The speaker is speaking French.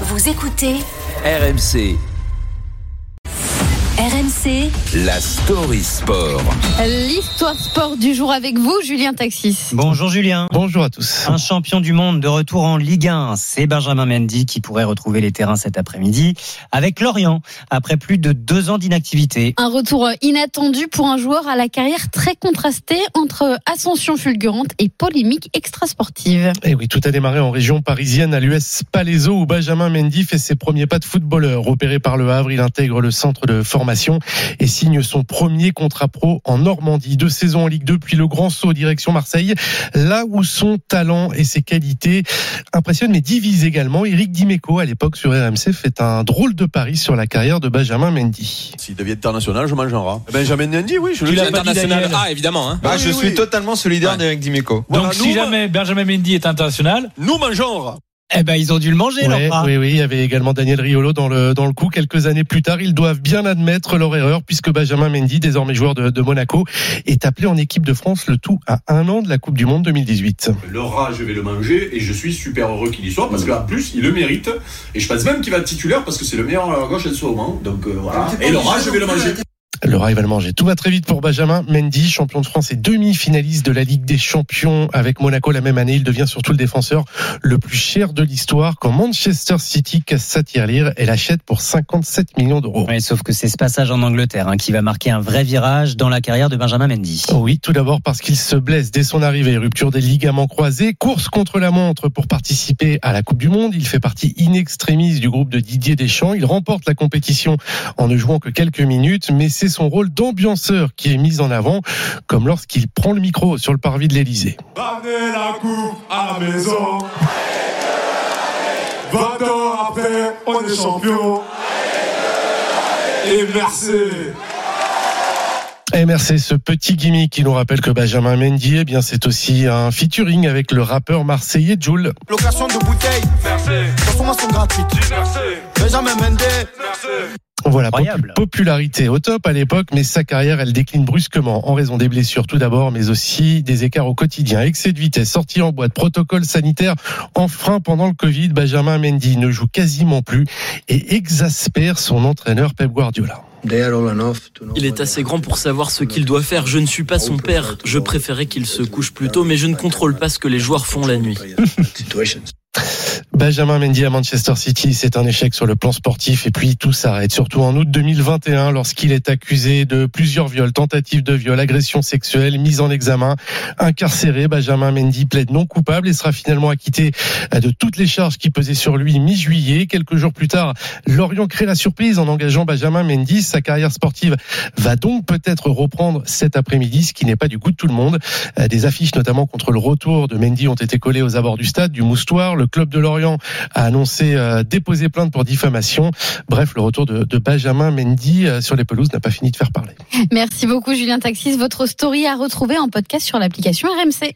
Vous écoutez RMC, RMC la story sport. L'histoire sport du jour avec vous, Julien Taxis. Bonjour Julien. Bonjour à tous. Un champion du monde de retour en Ligue 1, c'est Benjamin Mendy qui pourrait retrouver les terrains cet après-midi avec Lorient après plus de deux ans d'inactivité. Un retour inattendu pour un joueur à la carrière très contrastée entre ascension fulgurante et polémique extrasportive. Et Eh oui, tout a démarré en région parisienne à l'US Palaiso où Benjamin Mendy fait ses premiers pas de footballeur. Opéré par le Havre, il intègre le centre de formation et signe son premier contrat pro en Normandie. Deux saisons en Ligue 2 puis le grand saut direction Marseille, là où son talent et ses qualités impressionnent mais divisent également. Eric Dimeco à l'époque sur RMC fait un drôle de pari sur la carrière de Benjamin Mendy. S'il devient international, je mange un rat. Benjamin Mendy, oui, je le dis. international. Ah, évidemment. Hein. Bah, Oui, je oui, suis totalement solidaire Ouais. d'Eric Dimeco. Voilà, Donc nous, si jamais Benjamin Mendy est international, Nous mangeons un rat. Eh ben ils ont dû le manger Ouais, leur oui, oui, il y avait également Daniel Riolo dans le, dans le coup. Quelques années plus tard, ils doivent bien admettre leur erreur puisque Benjamin Mendy, désormais joueur de, de Monaco, est appelé en équipe de France le tout à un an de la Coupe du Monde 2018. Le rat, je vais le manger et je suis super heureux qu'il y soit parce qu'en plus, il le mérite. Et je pense même qu'il va être titulaire parce que c'est le meilleur à gauche en ce moment. Donc euh, voilà. Et le rat, je vais le manger. Le rat, il va le manger. Tout va très vite pour Benjamin Mendy, champion de France et demi-finaliste de la Ligue des Champions avec Monaco la même année. Il devient surtout le défenseur le plus cher de l'histoire quand Manchester City casse sa tirelire et l'achète pour 57 millions d'euros. Ouais, sauf que c'est ce passage en Angleterre hein, qui va marquer un vrai virage dans la carrière de Benjamin Mendy. Oui, tout d'abord parce qu'il se blesse dès son arrivée, rupture des ligaments croisés, course contre la montre pour participer à la Coupe du Monde. Il fait partie in extremis du groupe de Didier Deschamps. Il remporte la compétition en ne jouant que quelques minutes, mais c'est son rôle d'ambianceur qui est mis en avant, comme lorsqu'il prend le micro sur le parvis de l'Elysée. Ramenez la coupe à la maison. 20 ans après, on est champion. Et merci. MRC, ce petit gimmick qui nous rappelle que Benjamin Mendy, eh bien, c'est aussi un featuring avec le rappeur marseillais Joule. Location de bouteilles. Merci. Consommation gratuite. Merci. Benjamin Mendy. Merci. Voilà, popularité au top à l'époque, mais sa carrière, elle décline brusquement en raison des blessures tout d'abord, mais aussi des écarts au quotidien. Excès de vitesse, sortie en boîte, protocole sanitaire, enfreint pendant le Covid, Benjamin Mendy ne joue quasiment plus et exaspère son entraîneur Pep Guardiola. Il est assez grand pour savoir ce qu'il doit faire. Je ne suis pas son père. Je préférais qu'il se couche plus tôt, mais je ne contrôle pas ce que les joueurs font la nuit. Benjamin Mendy à Manchester City, c'est un échec sur le plan sportif et puis tout s'arrête, surtout en août 2021 lorsqu'il est accusé de plusieurs viols, tentatives de viol, agression sexuelle, mise en examen, incarcéré. Benjamin Mendy plaide non coupable et sera finalement acquitté de toutes les charges qui pesaient sur lui mi-juillet. Quelques jours plus tard, Lorient crée la surprise en engageant Benjamin Mendy. Sa carrière sportive va donc peut-être reprendre cet après-midi, ce qui n'est pas du goût de tout le monde. Des affiches notamment contre le retour de Mendy ont été collées aux abords du stade du Moustoir. Le club de Lorient a annoncé euh, déposer plainte pour diffamation. Bref, le retour de, de Benjamin Mendy euh, sur les pelouses n'a pas fini de faire parler. Merci beaucoup, Julien Taxis. Votre story à retrouver en podcast sur l'application RMC.